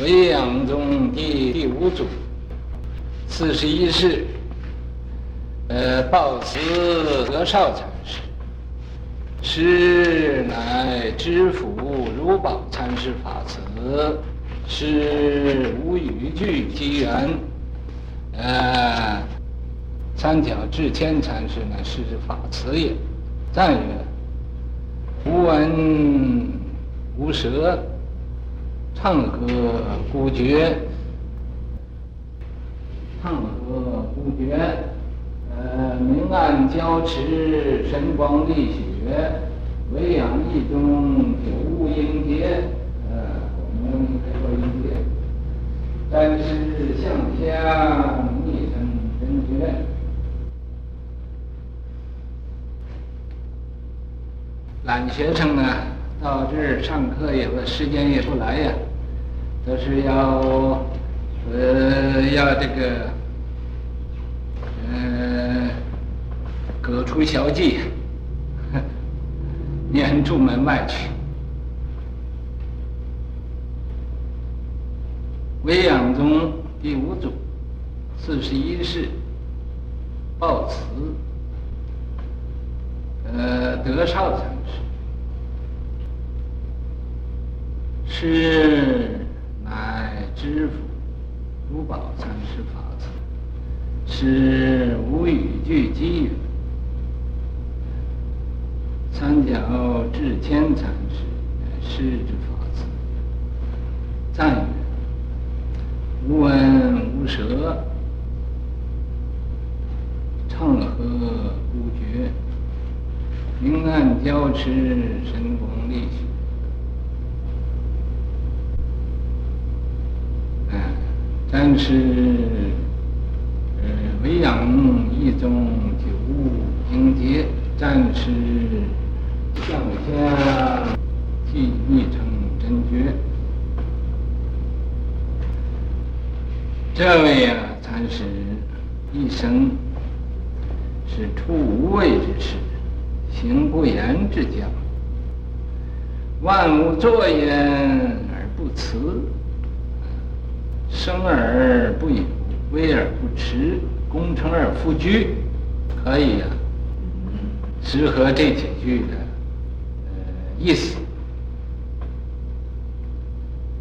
维扬宗第第五祖，四十一世，呃，报辞德绍禅师，师乃知府如宝禅师法慈，师无语句机缘，呃，三条智谦禅师乃是法慈也，赞曰：无闻无舌。唱和孤绝，唱和孤绝，呃，明暗交持，神光力学，唯养义宗，久悟应解，呃，我们可以说应解，但是向下密成真觉。懒学生呢，到这儿上课也不时间也不来呀。都是要，呃，要这个，呃，各出小计，撵出门外去。维养宗第五祖，四十一世，报辞，呃，德绍禅师，是。乃知府如宝禅师法子，是无语句机缘，三条智谦禅师师之法子，赞曰：无闻无舌，唱和孤绝，明暗交持，神光力学。但是，呃，唯养义宗久悟应解，暂时向下即密成真觉。这位啊，禅师一生是处无为之事，行不言之教，万物作焉而不辞。生而不有，威而不恃，功成而弗居，可以呀、适合这几句的呃意思。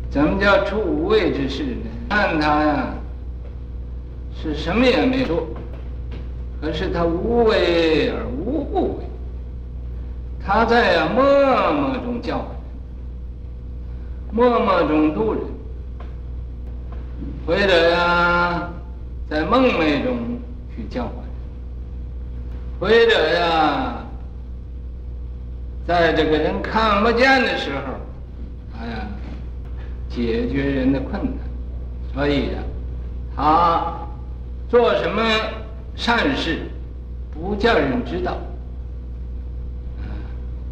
怎么叫处无为之事呢？看他呀，是什么也没做，可是他无为而无不为，他在默默中教人，默默中度人。或者呀，在梦寐中去教化人；或者呀，在这个人看不见的时候，哎呀，解决人的困难。所以呀，他做什么善事，不叫人知道，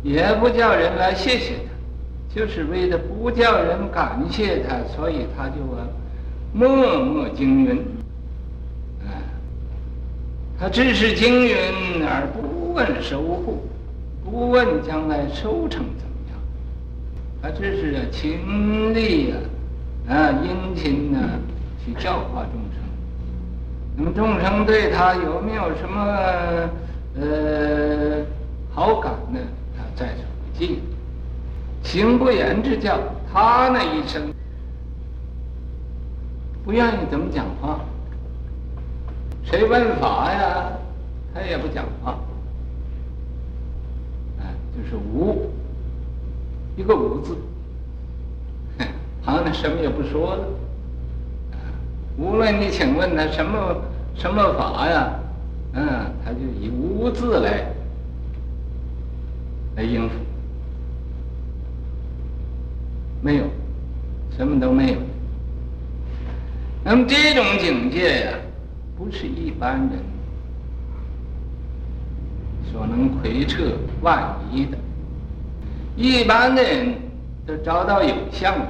也不叫人来谢谢他，就是为了不叫人感谢他，所以他就啊。默默经营，啊，他只是经营而不问收获，不问将来收成怎么样，他只是啊勤力啊，啊殷勤呢、去教化众生。那么众生对他有没有什么呃好感呢？他在所不计。行不言之教，他那一生。不愿意怎么讲话？谁问法呀？他也不讲话。哎，就是无，一个无字，好像什么也不说了。无论你请问他什么什么法呀？嗯，他就以无字来来应付，没有，什么都没有。那么这种境界呀，不是一般人所能窥测万一的。一般的人都找到有相上，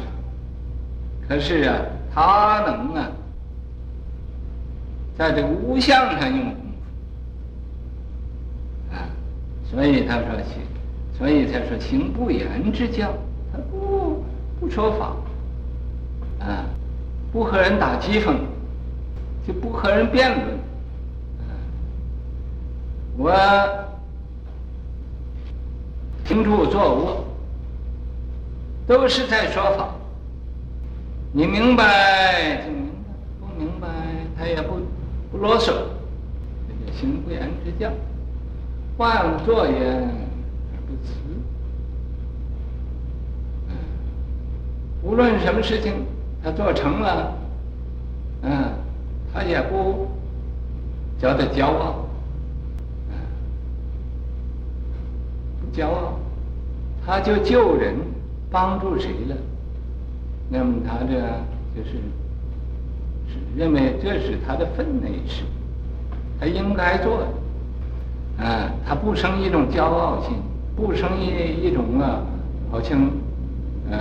可是啊，他能啊，在这无相上用功夫啊，所以他说行，所以他说行不言之教，他不不说法啊。不和人打讥讽，就不和人辩论。我听住坐卧，都是在说法。你明白就明白，不明白他也不不啰嗦。这叫行不言之教，妄作言而不辞。无论什么事情，他做成了，嗯，他也不觉得骄傲，嗯，不骄傲，他就救人，帮助谁了，那么他这就是是认为这是他的分内事，他应该做的，啊，他不生一种骄傲心，不生一一种啊，好像，嗯。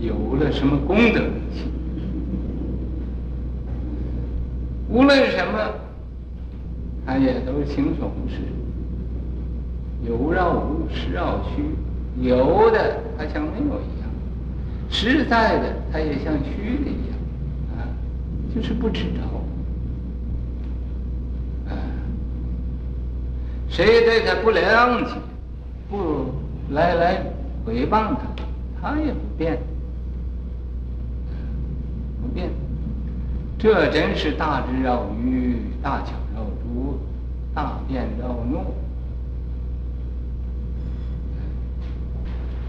有了什么功德，无论什么，他也都轻松无事。有绕无，实绕虚，有的他像没有一样，实在的他也像虚的一样，啊，就是不知道，啊，谁对他不谅解，不来来诽谤他，他也不变。不变，这真是大智绕愚，大巧绕拙，大辩绕拗，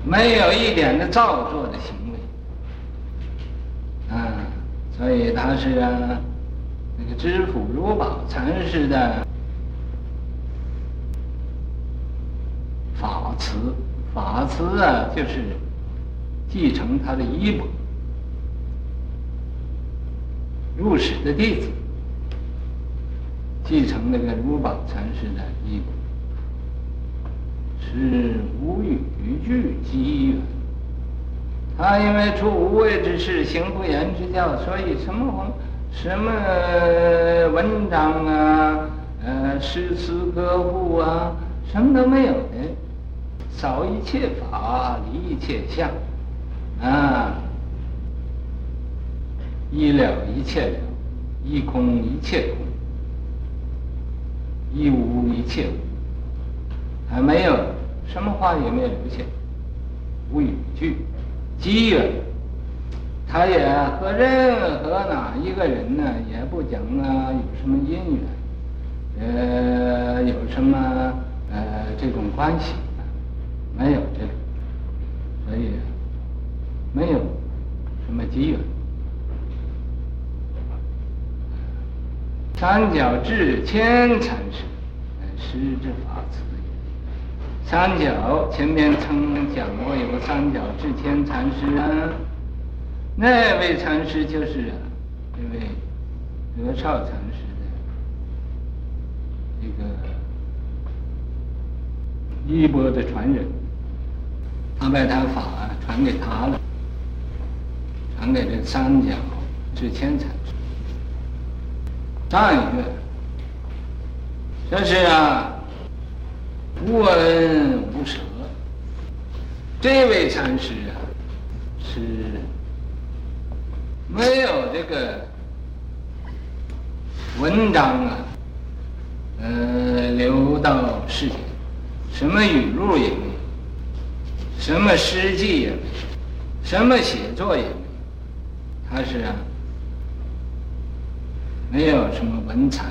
没有一点的造作的行为，啊，所以他是啊，那个知府如宝禅师的法慈，法慈啊，就是继承他的衣钵。入室的弟子继承那个如宝禅师的衣钵，是无与俱机缘。他因为出无为之事，行不言之教，所以什么什么文章啊，呃，诗词歌赋啊，什么都没有的，扫一切法，离一切相，啊。一了一切了，一空一切空，一无一切无，还没有什么话也没有留下，无与俱机缘，他也和任何哪一个人呢，也不讲啊有什么因缘，呃，有什么呃这种关系，没有这种，所以没有什么机缘。三角智谦禅师，师之法慈也。三角前面曾讲过，有个三角智谦禅师啊，那位禅师就是啊，这位德绍禅师的一个衣钵的传人，他把他法传给他了，传给这三角智谦禅师。上一个，这是啊，无恩无舍。这位禅师啊，是没有这个文章啊，呃，留到世间，什么语录也没有，什么诗记也没有，什么写作也没有，他是啊。没有什么文采，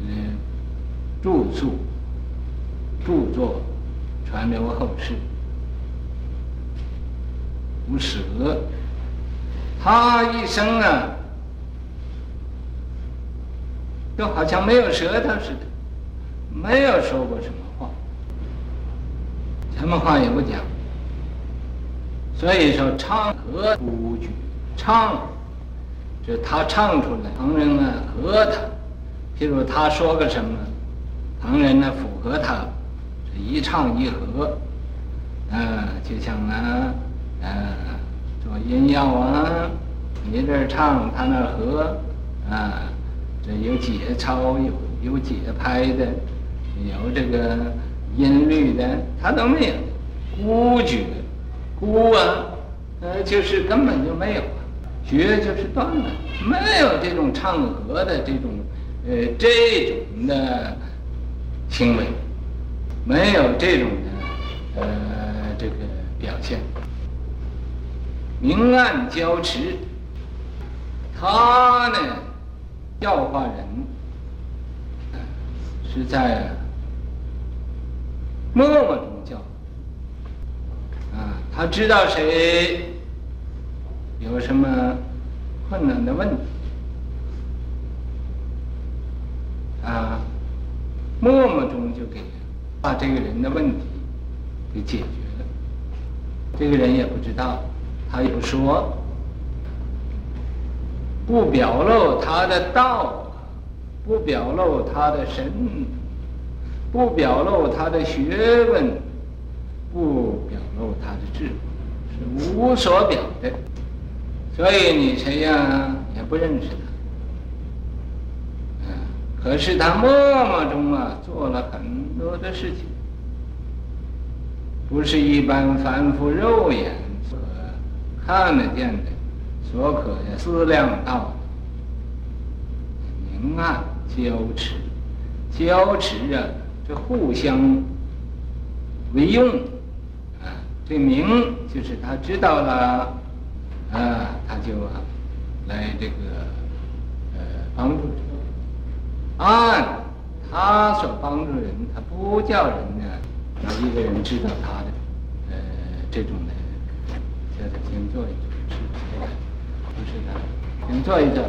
嗯，著述、著作传留后世，无舍。他一生啊，就好像没有舌头似的，没有说过什么话，什么话也不讲。所以说，唱和不举，唱。就他唱出来，旁人呢和他，譬如他说个什么，旁人呢附和他，这一唱一和，啊，就像啊，呃、啊，做音乐啊，你这唱，他那和，啊，这有节操，有有节拍的，有这个音律的，他都没有，孤绝，孤啊，呃，就是根本就没有。绝就是断了，没有这种唱和的这种呃这种的行为，没有这种的呃这个表现。明暗交持，他呢教化人，是在默默中教。啊，他知道谁有什么困难的问题，啊，默默中就给把这个人的问题给解决了。这个人也不知道。他有说，不表露他的道，不表露他的神，不表露他的学问，不表露他的智慧，是无所表的。所以你谁呀也不认识他。可是他默默中啊做了很多的事情，不是一般凡夫肉眼所。看得见的，所可思量到的，明暗交持，交持啊，这互相为用啊。这明就是他知道了啊，他就啊来这个呃帮助人。暗，他所帮助人，他不叫人呢，让一个人知道他的呃这种的。叫他先坐一坐，是不是的？请坐一坐。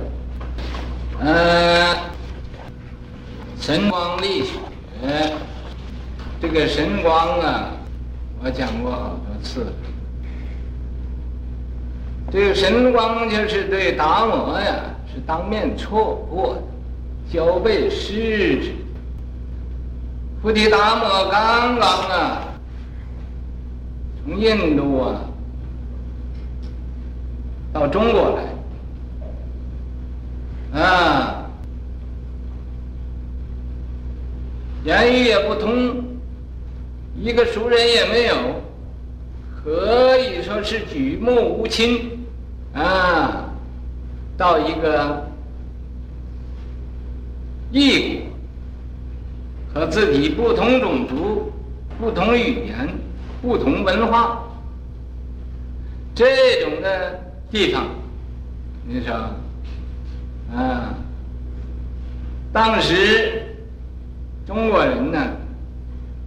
呃，神光力学，这个神光啊，我讲过好多次。这个神光就是对达摩呀，是当面错过的，交臂施之。菩提达摩刚刚啊，从印度啊。到中国来，啊，言语也不通，一个熟人也没有，可以说是举目无亲，啊，到一个异国，和自己不同种族、不同语言、不同文化，这种的。地方，你说，啊，当时中国人呢，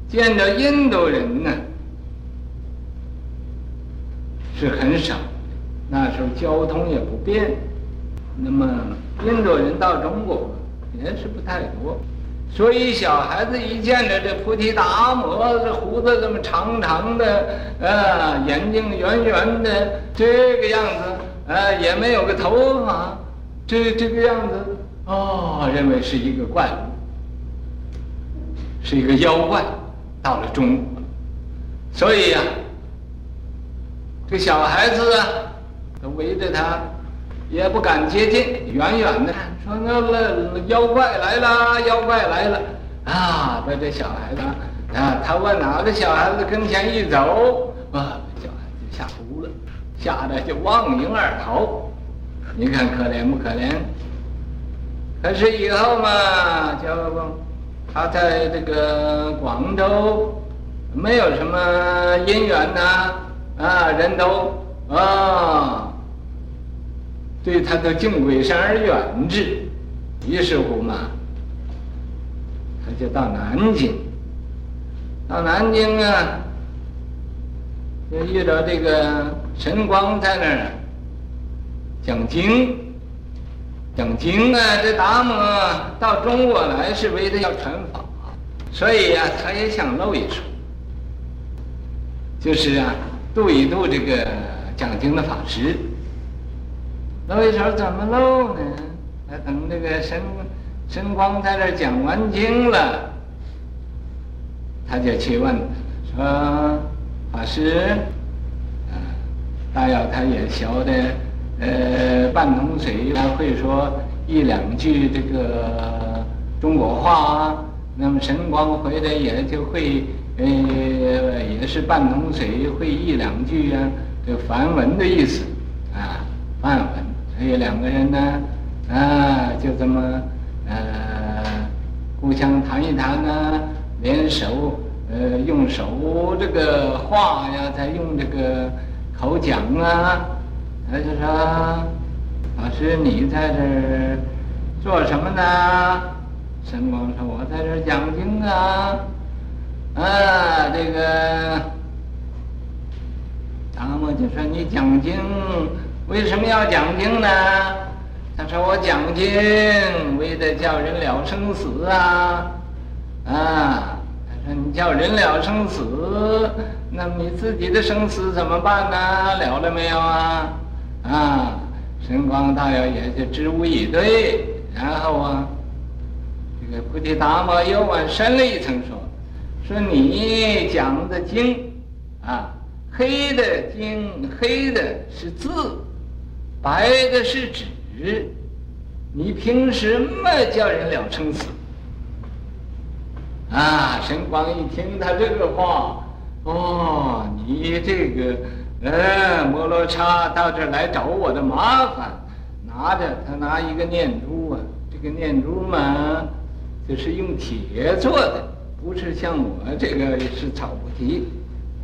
见到印度人呢，是很少。那时候交通也不便，那么印度人到中国也是不太多。所以小孩子一见着这菩提达摩，这胡子这么长长的，啊，眼睛圆圆的，这个样子，啊，也没有个头发，这这个样子，哦，认为是一个怪物，是一个妖怪，到了中国，所以呀，这小孩子啊，围着他，也不敢接近，远远的。说那那妖怪来了，妖怪来了啊！把这小孩子啊，他往哪个小孩子跟前一走，啊，小孩子吓哭了，吓得就忘形而逃。你看可怜不可怜？可是以后嘛，就他在这个广州，没有什么姻缘呐，啊，人都啊。对他都敬鬼神而远之，于是乎嘛，他就到南京。到南京啊，就遇到这个神光在那儿讲经，讲经啊。这达摩到中国来是为了要传法，所以、啊，他也想露一手，就是啊，度一度这个讲经的法师。露一手怎么露呢？那等那个神神光在这讲完经了，他就去问说：“法师，啊，大要他也学的呃半桶水，他会说一两句这个中国话，那么神光回来也就会呃也是半桶水会一两句啊，这梵文的意思啊，梵文。”还有两个人呢，啊，就这么呃，互相谈一谈呢，连手呃用手这个画呀，再用这个口讲啊，他就说。老师，你在这儿做什么呢？神光说：“我在这儿讲经啊。”啊，这个达摩就说：“你讲经为什么要讲经呢？”他说：“我讲经为的叫人了生死啊。”啊，他说：“你叫人了生死，那你自己的生死怎么办呢？了了没有啊？”啊。神光大爷也就支吾以对，然后啊，这个菩提达摩又往深了一层说：“说你讲的经，啊，黑的经，黑的是字，白的是纸，你凭什么叫人了生死？”啊，神光一听他这个话，哦，你这个。呃，摩罗刹到这儿来找我的麻烦，拿着他拿一个念珠啊，这个念珠嘛，就是用铁做的，不是像我这个是草菩提，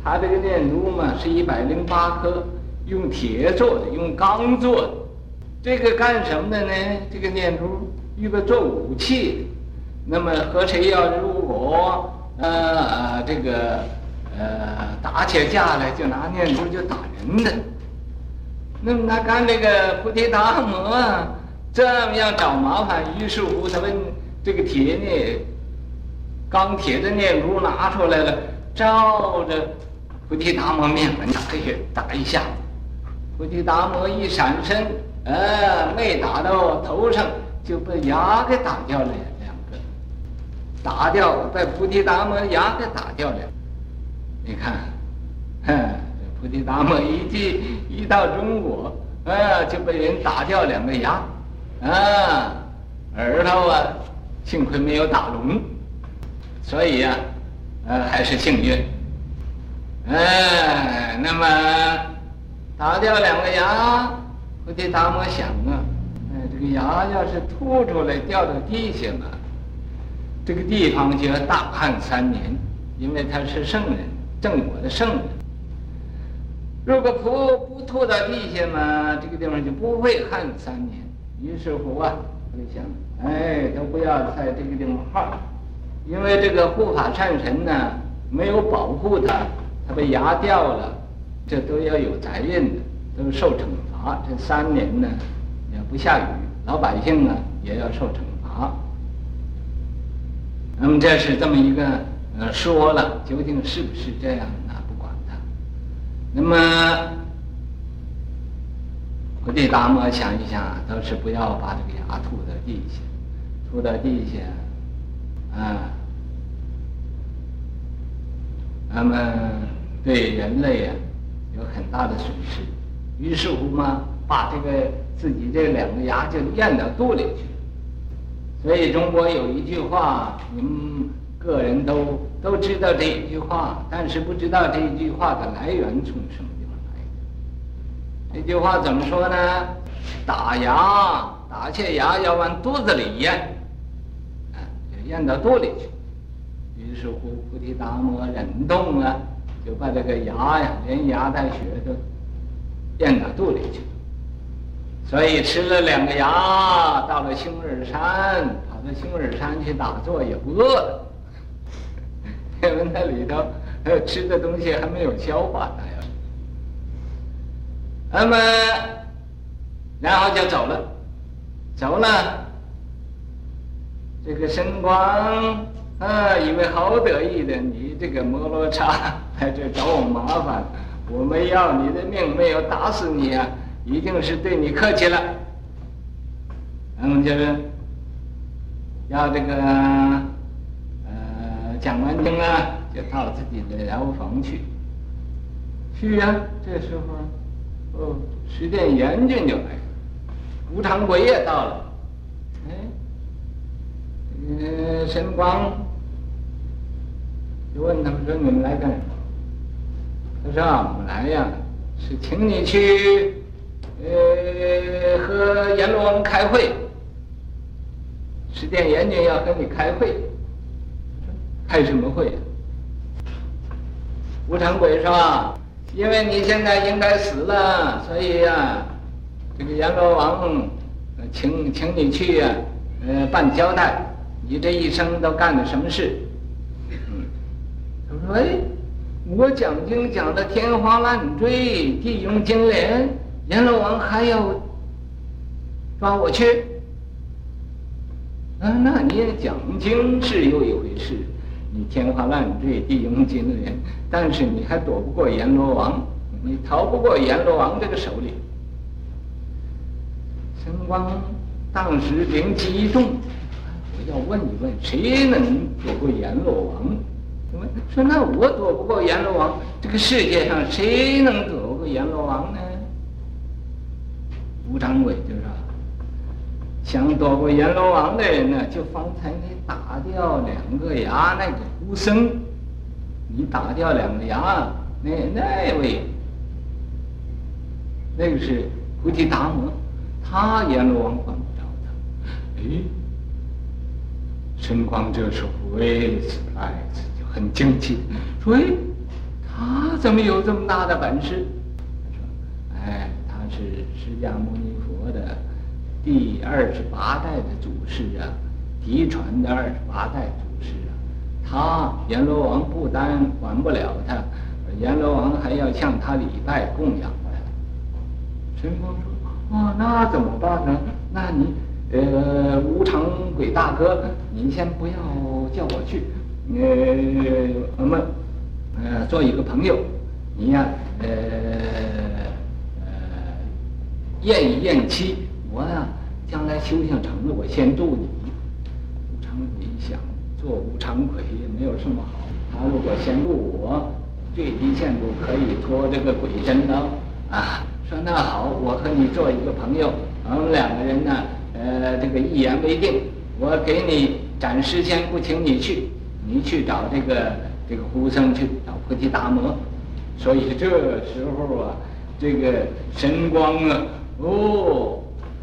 他这个念珠嘛是一百零八颗，用铁做的，用钢做的，这个干什么的呢？这个念珠预备做武器，那么和谁要如果呃这个。呃，打起架来就拿念珠就打人的。那么他看这个菩提达摩啊这么样找麻烦，于是乎他们这个铁呢，钢铁的念珠拿出来了，照着菩提达摩面门打一打一下，菩提达摩一闪身，呃，没打到头上，就被牙给打掉了两个，打掉把菩提达摩牙给打掉了。你看，哼，这菩提达摩一进一到中国，啊，就被人打掉两个牙，啊，耳朵啊，幸亏没有打聋，所以呀，呃，还是幸运。哎，那么打掉两个牙，菩提达摩想啊，哎，这个牙要是吐出来掉到地下了，这个地方就要大旱三年，因为他是圣人。正果的圣人，如果不不吐到地下嘛，这个地方就不会旱三年。于是乎啊，他就想，哎，都不要在这个地方耗，因为这个护法善神呢，没有保护他，他被牙掉了，这都要有责任的，都受惩罚。这三年呢，也不下雨，老百姓呢也要受惩罚。那么这是这么一个。呃，说了，究竟是不是这样？那不管他。那么，菩提达摩想一想，都是不要把这个牙吐到地下，吐到地下，啊，那么对人类啊有很大的损失。于是乎嘛，把这个自己这两个牙就咽到肚里去。所以中国有一句话，你们。个人都都知道这一句话，但是不知道这一句话的来源从什么地方来。这句话怎么说呢？打牙，打下牙要往肚子里咽，啊，就咽到肚里去。于是乎，菩提达摩忍痛啊，就把这个牙呀，连牙带血都咽到肚里去了。所以吃了两个牙，到了青耳山，跑到青耳山去打坐，也不饿了。因为那里头还有吃的东西还没有消化呢，那么然后就走了，走了。这个神光啊，以为好得意的，你这个摩罗刹来这找我麻烦，我没要你的命，没有打死你啊，一定是对你客气了。那么就是要这个。呃讲完经啊，就到自己的寮房去。去呀、这时候，哦，十殿阎君就来了，无常鬼也到了。哎，呃，神光就问他们说：“你们来干什么？”他说：“我们来呀，是请你去，呃，和阎罗王开会，十殿阎君要和你开会，开什么会啊？吴长贵说：“因为你现在应该死了，所以呀、啊，这个阎罗王请请你去呀、啊，呃，办交代，你这一生都干了什么事？”喂，：“，我讲经讲的天花乱坠，地涌金莲，阎罗王还要抓我去？啊，那你也讲经是有一回事。”你天花乱坠，地涌金莲，但是你还躲不过阎罗王，你逃不过阎罗王这个手里。神光当时灵机一动，我要问一问，谁能躲过阎罗王？说那我躲不过阎罗王，这个世界上谁能躲过阎罗王呢？吴长伟就说。想躲过阎罗王的人呢，就方才你打掉两个牙那个胡僧，你打掉两个牙，那那位，那个是菩提达摩，他阎罗王管不着他。哎，神光这时候为此来此很惊奇，说：“哎，他怎么有这么大的本事？”他说：“哎，他是释迦牟尼佛的。”第二十八代的祖师啊，嫡传的二十八代祖师啊，他阎罗王不但管不了他，阎罗王还要向他礼拜供养他。陈光说：“哦，那怎么办呢？那你呃，无常鬼大哥，您先不要叫我去，呃，我们呃做一个朋友，你呀，呃呃，验一验期。”我呀，将来修行成了，我先度你。吴长贵一想，做吴长贵也没有什么好。他如果先度我，最低限度可以脱这个鬼真刀啊。说那好，我和你做一个朋友，我们两个人呢，呃，这个一言为定。我给你暂时先不请你去，你去找这个这个胡僧去找菩提达摩。所以这时候啊，这个神光啊，哦。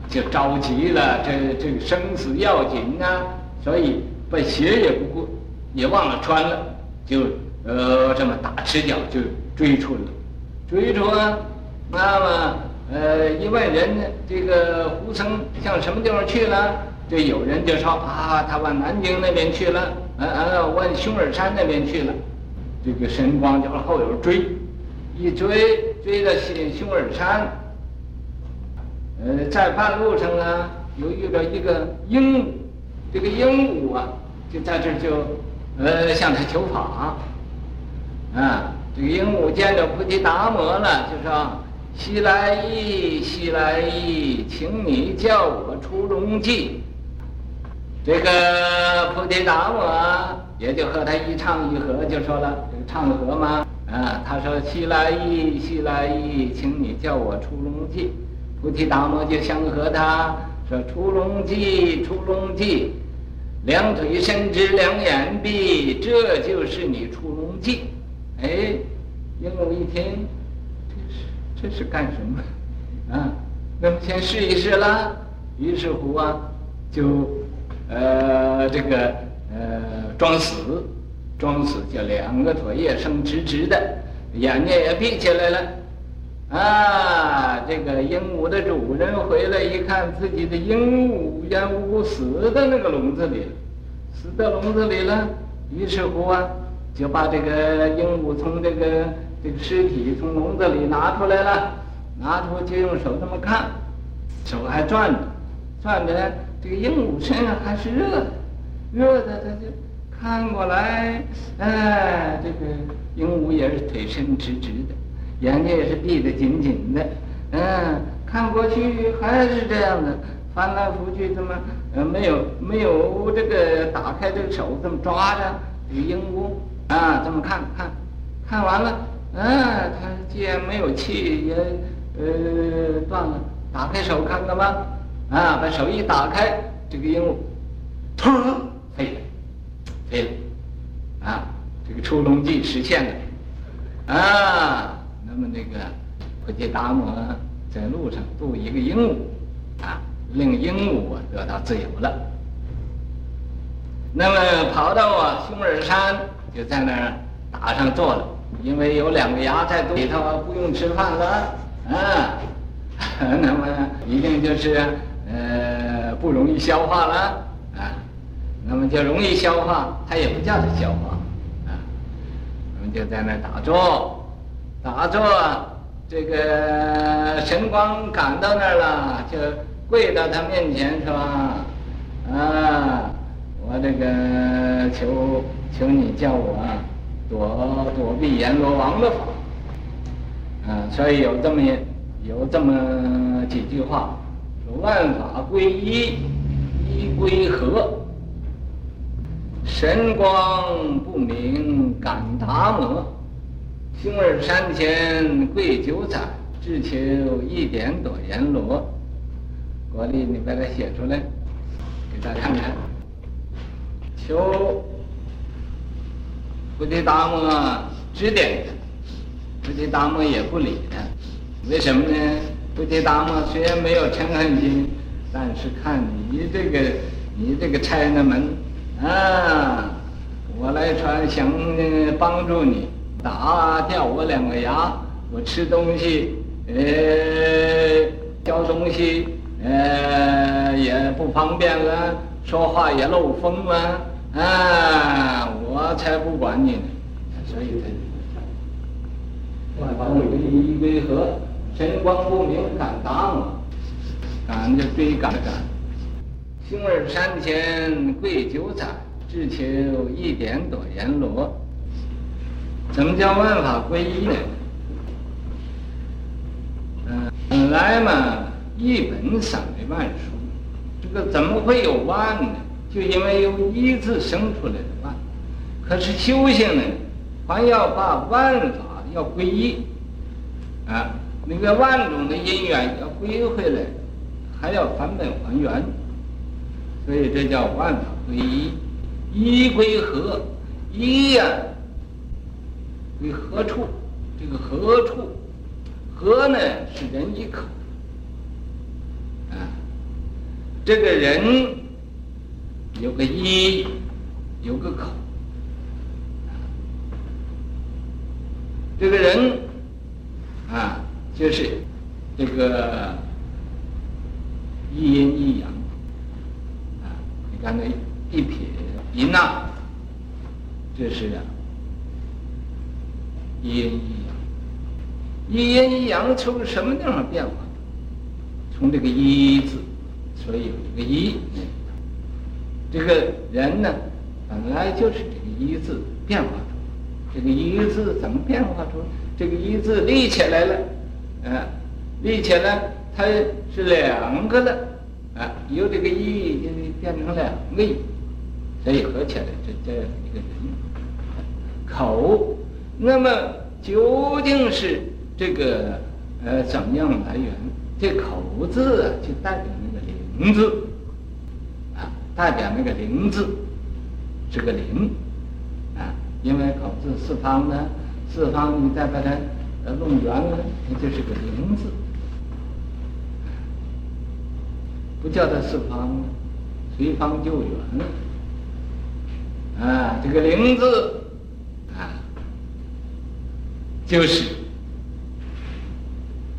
就着急了，这这个生死要紧呐、啊，所以把鞋也不顾，也忘了穿了，就呃这么大赤脚就追出了，追出啊，那么呃一问人呢这个胡僧向什么地方去了？就有人就说啊，他往南京那边去了，呃呃往熊耳山那边去了，这个神光就后头追，一追追到西熊耳山。呃，在半路上啊，又遇到一个鹦鹉，这个鹦鹉啊，就在这就，呃，向他求法，啊，这个鹦鹉见着菩提达摩了，就说：“西来意，西来意，请你叫我出龙记。”这个菩提达摩也就和他一唱一和，就说了，这个唱和嘛，啊，他说：“西来意，西来意，请你叫我出龙记。”菩提达摩就相和他说：“出龙记，出龙记，两腿伸直，两眼闭，这就是你出龙记。”哎，鹦鹉一听，这是这是干什么？啊，那么先试一试啦。于是乎啊，就呃这个呃装死，装死就两个腿也伸直直的，眼睛也闭起来了。啊，这个鹦鹉的主人回来一看，自己的鹦鹉鹦鹉死在那个笼子里了，死在笼子里了。于是乎啊，就把这个鹦鹉从这个这个尸体从笼子里拿出来了，拿出就用手这么看，手还转着，转着呢，这个鹦鹉身上还是热的，热的他就看过来，哎，这个鹦鹉也是腿伸直直的。眼睛也是闭得紧紧的，嗯，看过去还是这样的，翻来覆去这么，呃，没有没有这个打开这个手这么抓着这个鹦鹉啊，这么看看，看完了，嗯，他既然没有气也呃断了，打开手看看吧，啊，把手一打开，这个鹦鹉，突飞了，飞了，啊，这个出笼记实现了，啊。那么那个菩提达摩在路上渡一个鹦鹉，啊，令鹦鹉得到自由了。那么跑到啊熊耳山，就在那儿打上坐了，因为有两个牙在肚里头，不用吃饭了啊。那么一定就是呃不容易消化了啊，那么就容易消化，它也不叫它消化啊。我们就在那打坐，打坐，这个神光赶到那儿了，就跪到他面前说：“啊，我这个求求你叫我躲躲避阎罗王的法。”啊，所以有这么。有这么几句话：万法归一，一归合。神光不明感达摩，熊耳山前跪九载，只求一点朵阎罗。国立，你把它写出来，给大家看看。求菩提达摩指点，菩提达摩也不理他。为什么呢？菩提达摩虽然没有嗔恨心，但是看你这个，你这个拆那门啊，我来传想帮助你打掉我两个牙，我吃东西，呃，嚼东西，呃，也不方便了，说话也漏风了，啊，我才不管你呢。所以他万法归一，归合。神光不明敢打我，赶就追赶赶。熊耳山前跪九载，只求一点躲阎罗。怎么叫万法归一呢？嗯，本来嘛，一本散为万书，这个怎么会有万呢？就因为由一字生出来的万。可是修行呢，还要把万法要归一，啊。那个万种的因缘要归回来，还要返本还原，所以这叫万法归一，一归何？一呀，归何处？这个何处？何呢？是人一口。啊，这个人有个一，有个口。这个人，啊。就是这个一阴一阳啊，你看那一撇一捺，这是啊一阴一阳，一阴一阳从什么地方变化？从这个一字，所以有这个一。这个人呢，本来就是这个一字变化出，这个一字怎么变化出？这个一字立起来了。嗯，立起来，它是两个的，啊，由这个一就变成两个一，所以合起来就这样一个人。口，那么究竟是这个呃怎样来源？这口字啊，就代表那个灵字，啊，代表那个灵字，是个灵，啊，因为口字四方呢，四方你再把它。弄圆了，那就是个灵字，不叫它四方，随方就圆了。啊，这个灵字啊，就是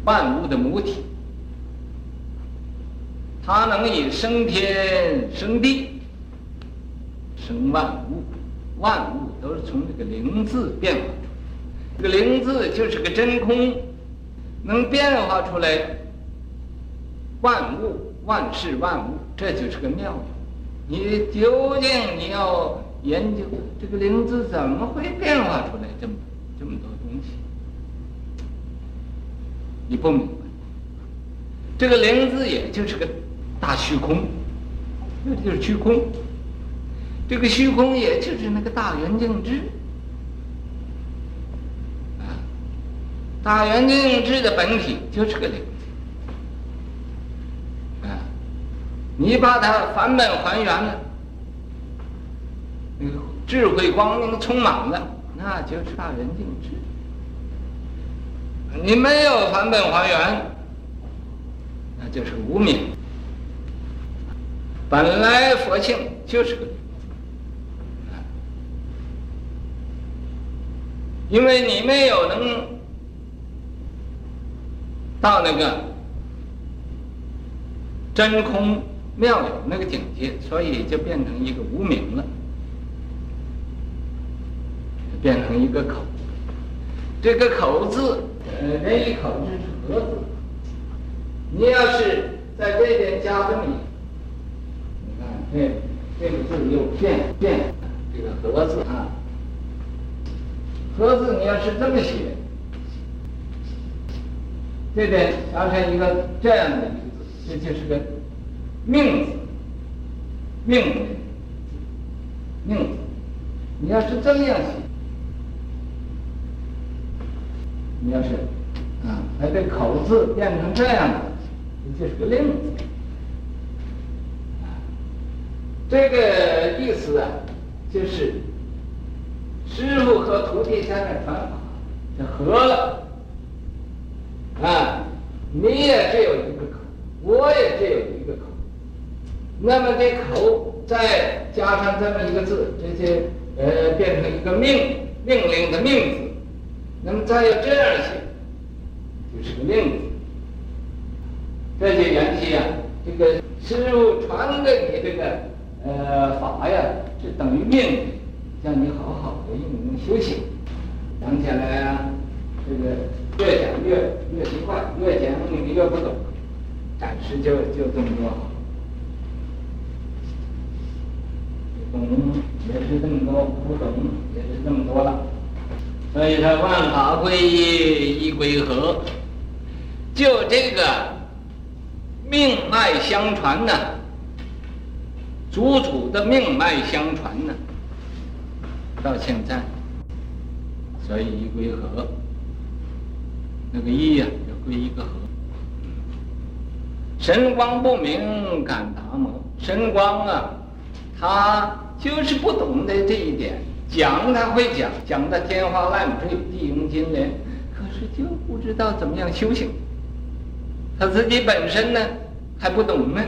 万物的母体，它能以生天生地，生万物，万物都是从这个灵字变化。这个灵字就是个真空，能变化出来万物、万事万物，这就是个妙用。你究竟你要研究这个灵字怎么会变化出来这么这么多东西？你不明白。这个灵字也就是个大虚空，那就是虚空。这个虚空也就是那个大圆镜智。大圆镜智的本体就是个灵，啊，你把它返本还原了，那个智慧光明充满了，那就是大圆镜智。你没有返本还原，那就是无明。本来佛性就是个，因为你没有能到那个真空妙有那个境界，所以就变成一个无名了，变成一个口。这个口字，呃，人一口字是合字。你要是在这边加个米，你看这这个字又变变这个合字啊，合字你要是这么写，这边加上一个这样的一字，这就是个命字，命的命字，你要是这么样写，你要是啊，把这口字变成这样的。这是个令字，这个意思啊，就是师傅和徒弟在那传法，就合了。你也只有一个口，我也只有一个口。那么这口再加上这么一个字，这些呃变成一个命命令的命字。那么再要这样写，就是个令字。这些缘起啊，这个师傅传给你这个呃法呀，是等于命，令，叫你好好的用功修行。讲起来啊，这个越讲越越奇怪，越讲你越不懂。暂时就就这么多，懂也是这么多，不懂也是这么多了。所以说万法归一，一归合，就这个。命脉相传呢，祖祖的命脉相传呢，到现在，所以一归合，那个一呀、啊，要归一个合。神光不明感达摩，神光啊，他就是不懂得这一点，讲他会讲，讲的天花乱坠，地涌金莲，可是就不知道怎么样修行。他自己本身呢还不懂呢，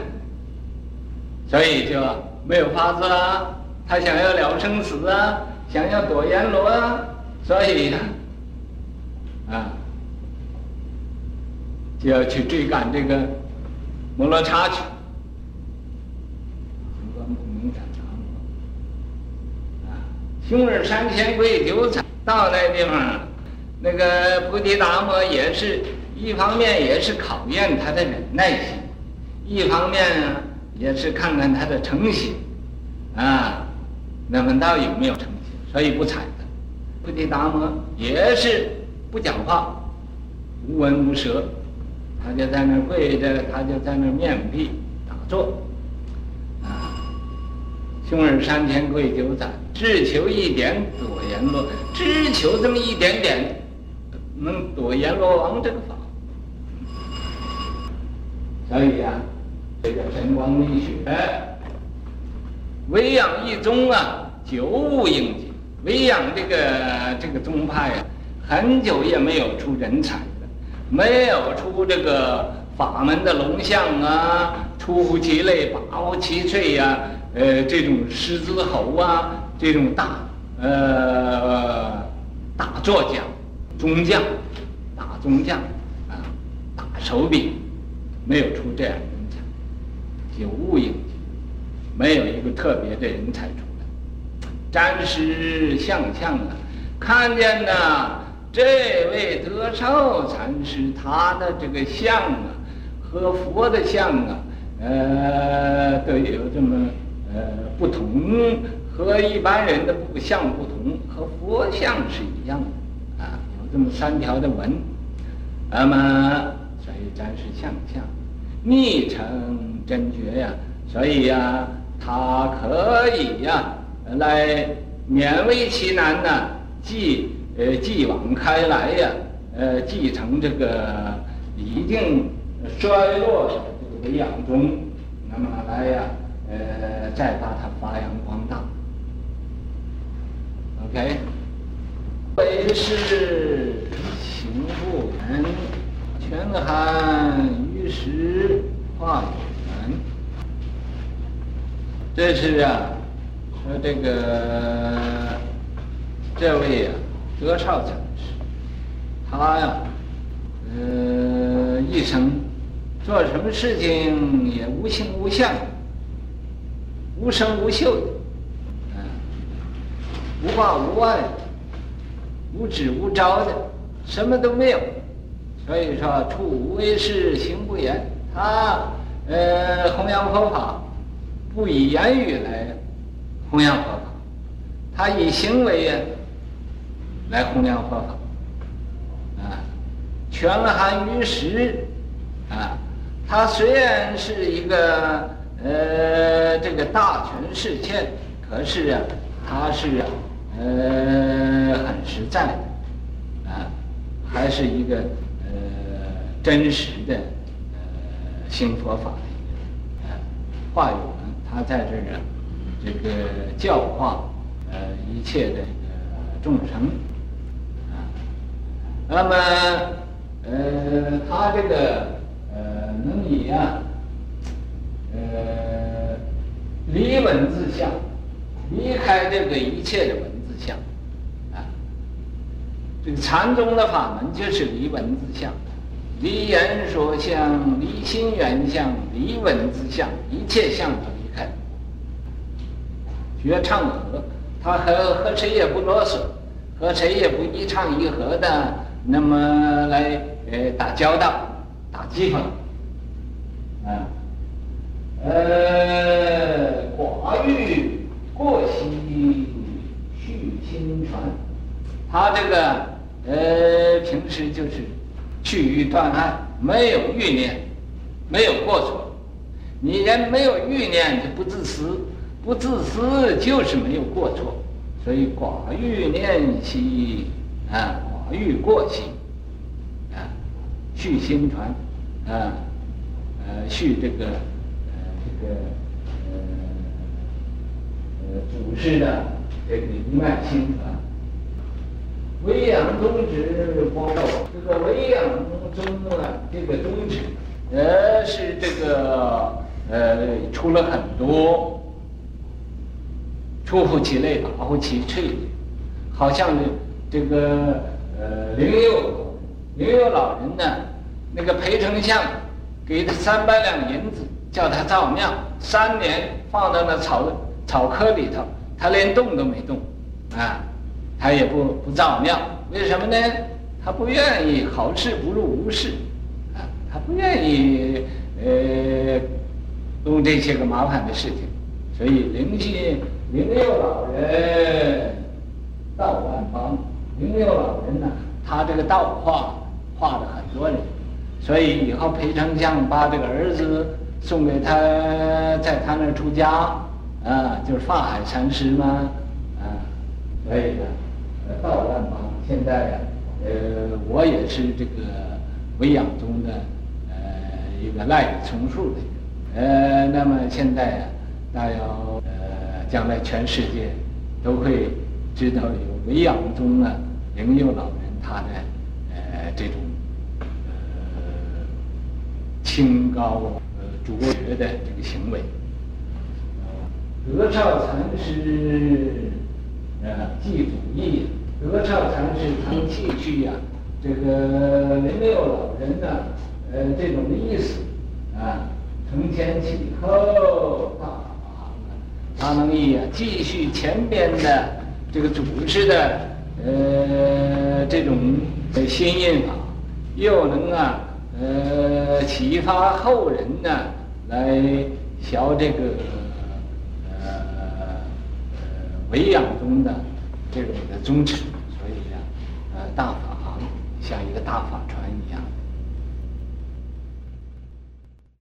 所以就没有法子啊。他想要了生死啊，想要躲阎罗啊，所以呀，啊，就要去追赶这个摩罗刹去。神光不明感达摩啊，雄尔三千贵九彩，到那地方，那个菩提达摩也是。一方面也是考验他的忍耐心，一方面呢也是看看他的诚心，啊，那么到有没有诚心？所以不睬他。菩提达摩也是不讲话，无闻无舌，他就在那跪着，他就在那面壁打坐，啊，雄尔三千贵九载，只求一点躲阎罗，只求这么一点点，能躲阎罗王这个法。所以呀，这叫神光力学，沩阳一宗啊，久无应景。沩阳这个这个宗派啊，很久也没有出人才，没有出这个法门的龙象啊，出乎其类，拔乎其萃呀，呃，这种狮子吼啊，这种大呃大作家、中将、大中将啊，大手笔。没有出这样人才，久无应，没有一个特别的人才出来。暂时想象啊，看见呐，这位德寿禅师他的这个相啊，和佛的相啊，呃，都有这么呃不同，和一般人的不相不同，和佛相是一样的。啊，有这么三条的纹，那么。所以暂时想象，逆成真觉呀，所以呀，他可以呀，来勉为其难呐，继呃继往开来呀，呃继承这个已经衰落的这个沩阳宗，那么来呀，呃再把它发扬光大。OK，为是行不能。全含于石化缘，这是啊，说这个这位啊，德绍禅师，他呀，呃，一生做什么事情也无形无相，无声无嗅的，嗯，无挂无爱，无指无招的，什么都没有。所以说，处无为事，行不言。他呃，弘扬佛法。不以言语来弘扬佛法，他以行为呀来弘扬佛法，啊，全含于实，啊，他虽然是一个呃这个大权世谦，可是啊，他是啊呃很实在的，啊，还是一个呃真实的呃行佛法的一个，啊，话语。他在这儿啊，这个教化呃一切的这个众生，那么呃他这个呃能以啊呃离文字相，离开这个一切的文字相啊，这个禅宗的法门就是离文字相，离言说相，离心缘相，离文字相，一切相离开。学唱和，他和和谁也不啰嗦，和谁也不一唱一和的，那么来呃打交道，打机锋，啊，呃寡欲过兮续亲传，他这个呃平时就是去欲断案，没有欲念，没有过错，你人没有欲念就不自私。不自私就是没有过错，所以寡欲念兮啊，欲过息啊，续心传啊，呃，续这个呃这个呃呃祖师的这个一脉心传。唯养宗旨光照，这个唯养宗啊，这个宗旨呃是这个呃出了很多。出乎其类，拔乎其萃，好像这这个呃灵佑灵佑老人呢，那个裴丞相给他三百两银子，叫他造庙，三年放到那草草窠里头，他连动都没动，啊，他也不不造庙，为什么呢？他不愿意好事不如无事，啊，他不愿意呃弄这些个麻烦的事情，所以灵信。灵佑老人道万方，灵佑老人呢，他这个道化化了很多人，所以以后裴丞相把这个儿子送给他，在他那儿出家，啊，就是法海禅师嘛，啊，所以呢，道万方。现在呀，呃，我也是这个唯养宗的呃一个赖以充数的，呃，那么现在呀，大要。将来全世界都会知道有唯养宗啊，灵佑老人他的呃这种呃清高呃卓绝的这个行为。德绍禅师呃记祖义，德绍禅师他记叙呀，这个灵佑老人呢呃这种意思啊，承前启后大。他能以啊继续前边的这个祖师的呃这种新印法，又能啊呃启发后人呢来学这个呃呃维养宗的这种的宗旨，所以呀呃大法像一个大法船一样。